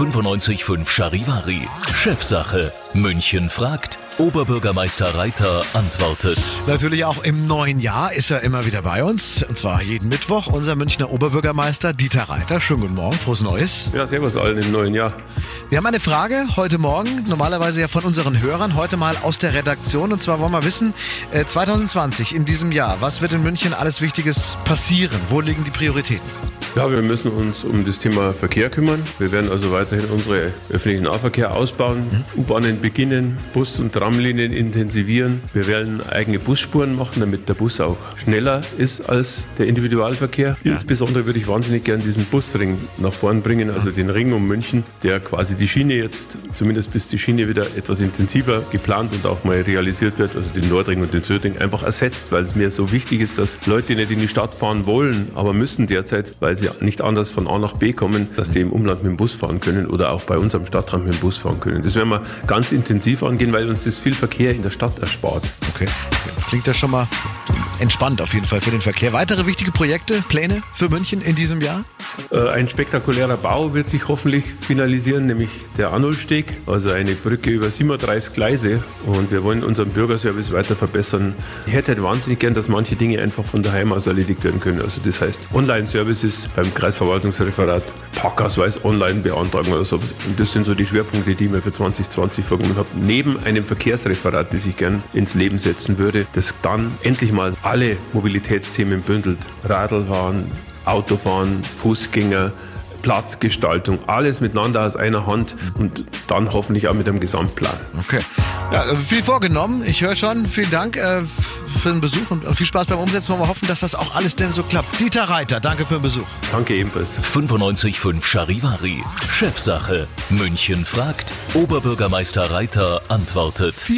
95.5 Charivari. Chefsache. München fragt. Oberbürgermeister Reiter antwortet. Natürlich auch im neuen Jahr ist er immer wieder bei uns. Und zwar jeden Mittwoch unser Münchner Oberbürgermeister Dieter Reiter. Schönen guten Morgen, frohes Neues. Ja, servus allen im neuen Jahr. Wir haben eine Frage heute Morgen, normalerweise ja von unseren Hörern, heute mal aus der Redaktion. Und zwar wollen wir wissen, 2020, äh, in diesem Jahr, was wird in München alles Wichtiges passieren? Wo liegen die Prioritäten? Ja, wir müssen uns um das Thema Verkehr kümmern. Wir werden also weiterhin unsere öffentlichen Nahverkehr ausbauen. U-Bahnen beginnen, Bus- und Tramlinien intensivieren. Wir werden eigene Busspuren machen, damit der Bus auch schneller ist als der Individualverkehr. Ja. Insbesondere würde ich wahnsinnig gerne diesen Busring nach vorn bringen, also den Ring um München, der quasi die Schiene jetzt, zumindest bis die Schiene wieder etwas intensiver geplant und auch mal realisiert wird, also den Nordring und den Südring einfach ersetzt, weil es mir so wichtig ist, dass Leute nicht in die Stadt fahren wollen, aber müssen derzeit, weil sie nicht anders von A nach B kommen, dass die im Umland mit dem Bus fahren können oder auch bei uns am Stadtrand mit dem Bus fahren können. Das werden wir ganz intensiv angehen, weil uns das viel Verkehr in der Stadt erspart. Okay. Klingt das schon mal entspannt auf jeden Fall für den Verkehr. Weitere wichtige Projekte, Pläne für München in diesem Jahr? Äh, ein spektakulärer Bau wird sich hoffentlich finalisieren, nämlich der Arnoldsteg, also eine Brücke über 37 Gleise. Und wir wollen unseren Bürgerservice weiter verbessern. Ich hätte halt wahnsinnig gern, dass manche Dinge einfach von daheim aus erledigt werden können. Also das heißt Online-Services beim Kreisverwaltungsreferat, Parkausweis online beantragen oder sowas. Und das sind so die Schwerpunkte, die ich mir für 2020 vorgenommen habe. Neben einem Verkehrsreferat, das ich gern ins Leben setzen würde, das dann endlich mal alle Mobilitätsthemen bündelt. Radlfahren, Autofahren, Fußgänger, Platzgestaltung, alles miteinander aus einer Hand und dann hoffentlich auch mit einem Gesamtplan. Okay. Ja, viel vorgenommen. Ich höre schon. Vielen Dank äh, für den Besuch und viel Spaß beim Umsetzen. Wollen wir hoffen, dass das auch alles denn so klappt. Dieter Reiter, danke für den Besuch. Danke ebenfalls. 95.5 Charivari. Chefsache. München fragt. Oberbürgermeister Reiter antwortet.